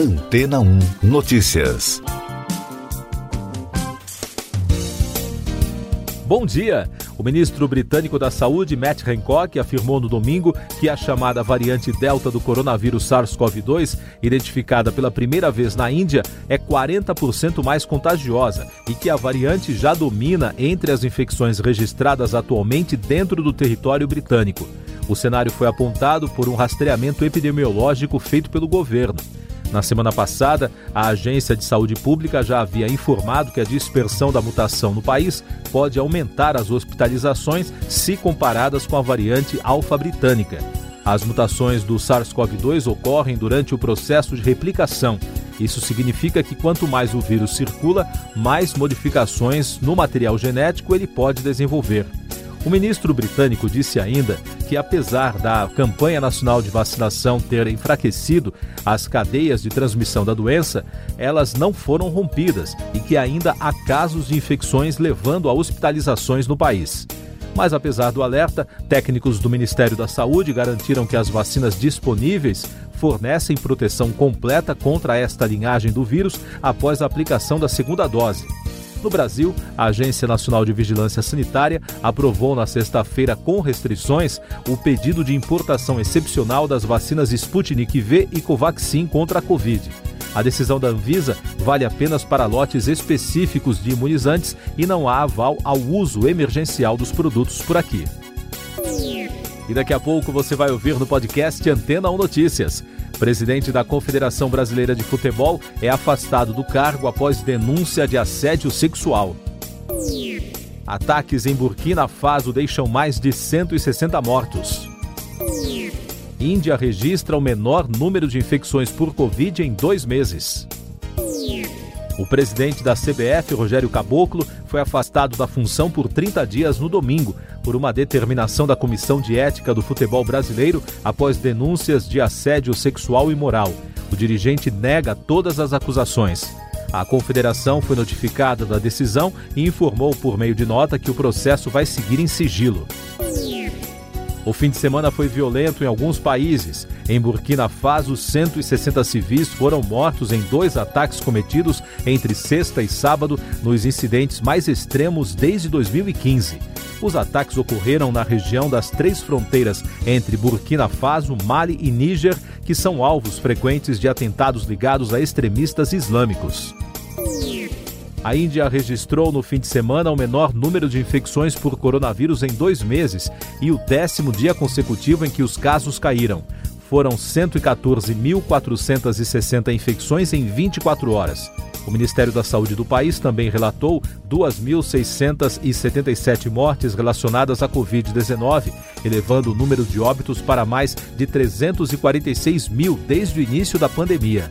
Antena 1 Notícias. Bom dia! O ministro britânico da Saúde, Matt Hancock, afirmou no domingo que a chamada variante Delta do coronavírus SARS-CoV-2, identificada pela primeira vez na Índia, é 40% mais contagiosa e que a variante já domina entre as infecções registradas atualmente dentro do território britânico. O cenário foi apontado por um rastreamento epidemiológico feito pelo governo. Na semana passada, a Agência de Saúde Pública já havia informado que a dispersão da mutação no país pode aumentar as hospitalizações se comparadas com a variante alfa britânica. As mutações do SARS-CoV-2 ocorrem durante o processo de replicação. Isso significa que quanto mais o vírus circula, mais modificações no material genético ele pode desenvolver. O ministro britânico disse ainda que, apesar da campanha nacional de vacinação ter enfraquecido as cadeias de transmissão da doença, elas não foram rompidas e que ainda há casos de infecções levando a hospitalizações no país. Mas, apesar do alerta, técnicos do Ministério da Saúde garantiram que as vacinas disponíveis fornecem proteção completa contra esta linhagem do vírus após a aplicação da segunda dose. No Brasil, a Agência Nacional de Vigilância Sanitária aprovou na sexta-feira, com restrições, o pedido de importação excepcional das vacinas Sputnik V e Covaxin contra a Covid. A decisão da Anvisa vale apenas para lotes específicos de imunizantes e não há aval ao uso emergencial dos produtos por aqui. E daqui a pouco você vai ouvir no podcast Antena 1 Notícias. Presidente da Confederação Brasileira de Futebol é afastado do cargo após denúncia de assédio sexual. Ataques em Burkina Faso deixam mais de 160 mortos. Índia registra o menor número de infecções por Covid em dois meses. O presidente da CBF, Rogério Caboclo, foi afastado da função por 30 dias no domingo, por uma determinação da Comissão de Ética do Futebol Brasileiro após denúncias de assédio sexual e moral. O dirigente nega todas as acusações. A confederação foi notificada da decisão e informou por meio de nota que o processo vai seguir em sigilo. O fim de semana foi violento em alguns países. Em Burkina Faso, 160 civis foram mortos em dois ataques cometidos entre sexta e sábado nos incidentes mais extremos desde 2015. Os ataques ocorreram na região das três fronteiras entre Burkina Faso, Mali e Níger, que são alvos frequentes de atentados ligados a extremistas islâmicos. A Índia registrou no fim de semana o menor número de infecções por coronavírus em dois meses e o décimo dia consecutivo em que os casos caíram. Foram 114.460 infecções em 24 horas. O Ministério da Saúde do país também relatou 2.677 mortes relacionadas à Covid-19, elevando o número de óbitos para mais de 346 mil desde o início da pandemia.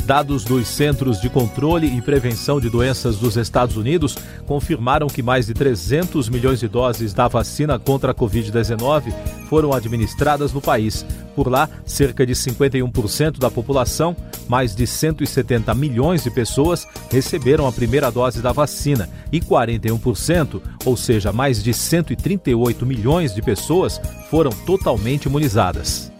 Dados dos Centros de Controle e Prevenção de Doenças dos Estados Unidos confirmaram que mais de 300 milhões de doses da vacina contra a Covid-19 foram administradas no país. Por lá, cerca de 51% da população, mais de 170 milhões de pessoas, receberam a primeira dose da vacina e 41%, ou seja, mais de 138 milhões de pessoas, foram totalmente imunizadas.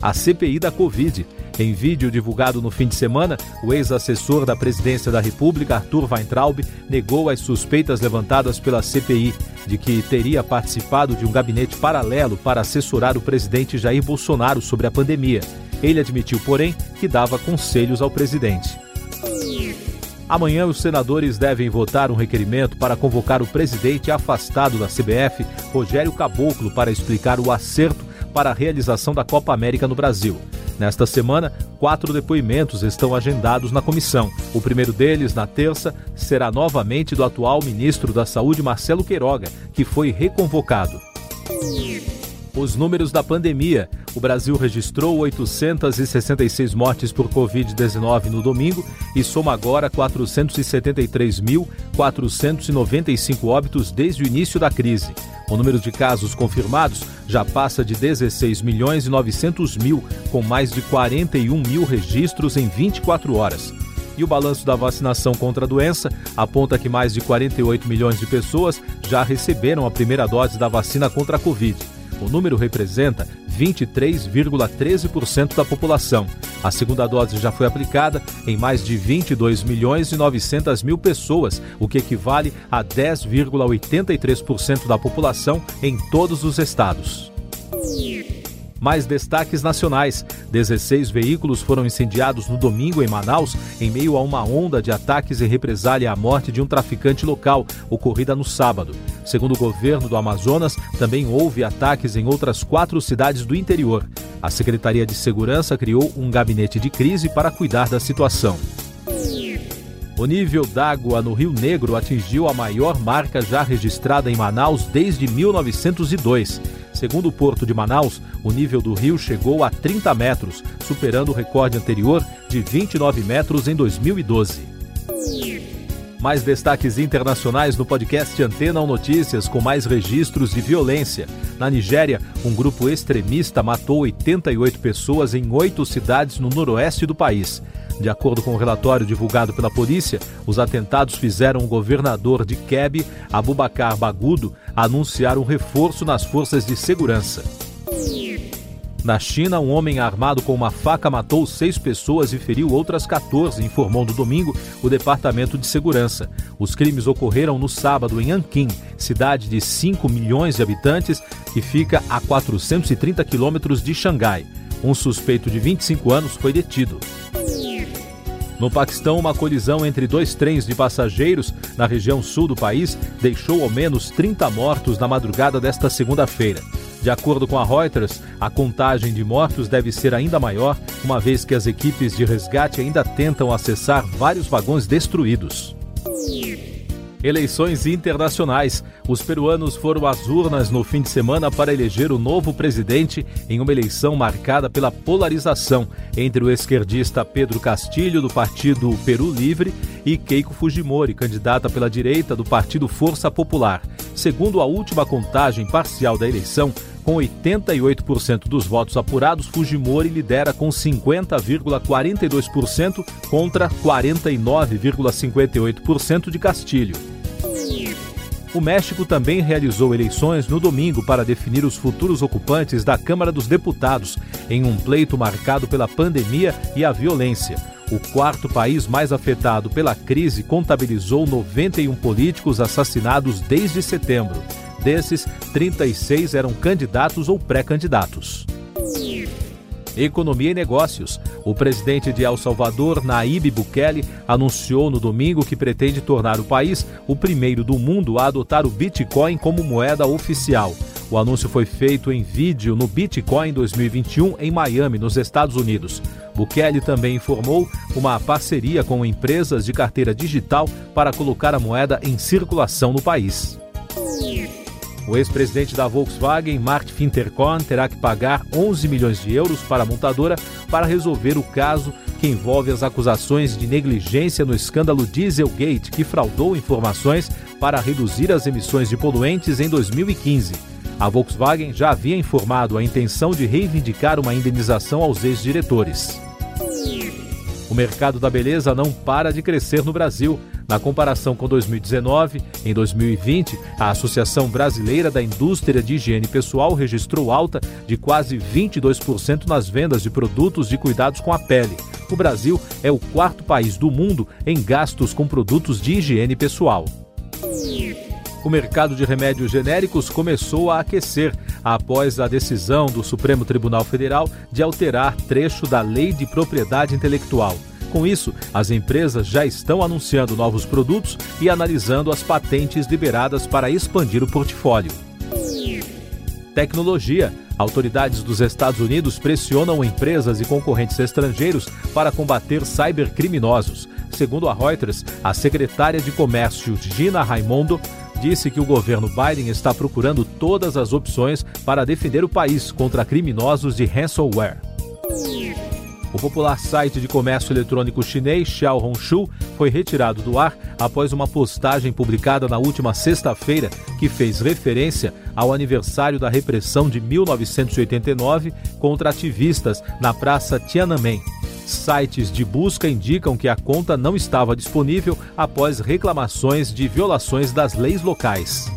A CPI da Covid em vídeo divulgado no fim de semana, o ex-assessor da Presidência da República, Arthur Weintraub, negou as suspeitas levantadas pela CPI de que teria participado de um gabinete paralelo para assessorar o presidente Jair Bolsonaro sobre a pandemia. Ele admitiu, porém, que dava conselhos ao presidente. Amanhã, os senadores devem votar um requerimento para convocar o presidente afastado da CBF, Rogério Caboclo, para explicar o acerto para a realização da Copa América no Brasil. Nesta semana, quatro depoimentos estão agendados na comissão. O primeiro deles, na terça, será novamente do atual ministro da Saúde, Marcelo Queiroga, que foi reconvocado. Os números da pandemia. O Brasil registrou 866 mortes por Covid-19 no domingo e soma agora 473.495 óbitos desde o início da crise. O número de casos confirmados já passa de 16 milhões e 900 mil, com mais de 41 mil registros em 24 horas. E o balanço da vacinação contra a doença aponta que mais de 48 milhões de pessoas já receberam a primeira dose da vacina contra a Covid. O número representa 23,13% da população. A segunda dose já foi aplicada em mais de 22 milhões e 900 mil pessoas, o que equivale a 10,83% da população em todos os estados. Mais destaques nacionais. 16 veículos foram incendiados no domingo em Manaus, em meio a uma onda de ataques e represália à morte de um traficante local, ocorrida no sábado. Segundo o governo do Amazonas, também houve ataques em outras quatro cidades do interior. A Secretaria de Segurança criou um gabinete de crise para cuidar da situação. O nível d'água no Rio Negro atingiu a maior marca já registrada em Manaus desde 1902. Segundo o Porto de Manaus, o nível do rio chegou a 30 metros, superando o recorde anterior de 29 metros em 2012. Mais destaques internacionais no podcast Antena ou Notícias com mais registros de violência. Na Nigéria, um grupo extremista matou 88 pessoas em oito cidades no noroeste do país. De acordo com o relatório divulgado pela polícia, os atentados fizeram o governador de Kebbi, Abubakar Bagudo, anunciar um reforço nas forças de segurança. Na China, um homem armado com uma faca matou seis pessoas e feriu outras 14, informou no domingo o Departamento de Segurança. Os crimes ocorreram no sábado em Anqing, cidade de 5 milhões de habitantes que fica a 430 quilômetros de Xangai. Um suspeito de 25 anos foi detido. No Paquistão, uma colisão entre dois trens de passageiros na região sul do país deixou ao menos 30 mortos na madrugada desta segunda-feira. De acordo com a Reuters, a contagem de mortos deve ser ainda maior, uma vez que as equipes de resgate ainda tentam acessar vários vagões destruídos. Eleições internacionais. Os peruanos foram às urnas no fim de semana para eleger o novo presidente em uma eleição marcada pela polarização entre o esquerdista Pedro Castilho, do partido Peru Livre, e Keiko Fujimori, candidata pela direita do partido Força Popular. Segundo a última contagem parcial da eleição, com 88% dos votos apurados, Fujimori lidera com 50,42% contra 49,58% de Castilho. O México também realizou eleições no domingo para definir os futuros ocupantes da Câmara dos Deputados, em um pleito marcado pela pandemia e a violência. O quarto país mais afetado pela crise contabilizou 91 políticos assassinados desde setembro. Desses, 36 eram candidatos ou pré-candidatos. Economia e Negócios. O presidente de El Salvador, Naíbe Bukele, anunciou no domingo que pretende tornar o país o primeiro do mundo a adotar o Bitcoin como moeda oficial. O anúncio foi feito em vídeo no Bitcoin 2021 em Miami, nos Estados Unidos. Bukele também informou uma parceria com empresas de carteira digital para colocar a moeda em circulação no país. O ex-presidente da Volkswagen, Mark Finterkorn, terá que pagar 11 milhões de euros para a montadora para resolver o caso que envolve as acusações de negligência no escândalo Dieselgate, que fraudou informações para reduzir as emissões de poluentes em 2015. A Volkswagen já havia informado a intenção de reivindicar uma indenização aos ex-diretores. O mercado da beleza não para de crescer no Brasil. Na comparação com 2019, em 2020, a Associação Brasileira da Indústria de Higiene Pessoal registrou alta de quase 22% nas vendas de produtos de cuidados com a pele. O Brasil é o quarto país do mundo em gastos com produtos de higiene pessoal. O mercado de remédios genéricos começou a aquecer após a decisão do Supremo Tribunal Federal de alterar trecho da Lei de Propriedade Intelectual. Com isso, as empresas já estão anunciando novos produtos e analisando as patentes liberadas para expandir o portfólio. Tecnologia. Autoridades dos Estados Unidos pressionam empresas e concorrentes estrangeiros para combater cybercriminosos. Segundo a Reuters, a secretária de Comércio Gina Raimondo disse que o governo Biden está procurando todas as opções para defender o país contra criminosos de ransomware. O popular site de comércio eletrônico chinês Xiao Hongshu foi retirado do ar após uma postagem publicada na última sexta-feira que fez referência ao aniversário da repressão de 1989 contra ativistas na Praça Tiananmen. Sites de busca indicam que a conta não estava disponível após reclamações de violações das leis locais.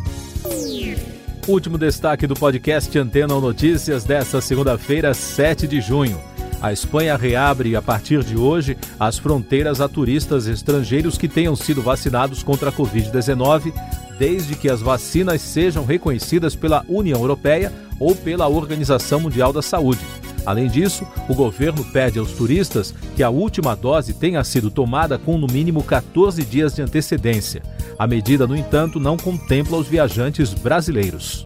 Último destaque do podcast Antena Notícias desta segunda-feira, 7 de junho. A Espanha reabre a partir de hoje as fronteiras a turistas estrangeiros que tenham sido vacinados contra a Covid-19, desde que as vacinas sejam reconhecidas pela União Europeia ou pela Organização Mundial da Saúde. Além disso, o governo pede aos turistas que a última dose tenha sido tomada com no mínimo 14 dias de antecedência. A medida, no entanto, não contempla os viajantes brasileiros.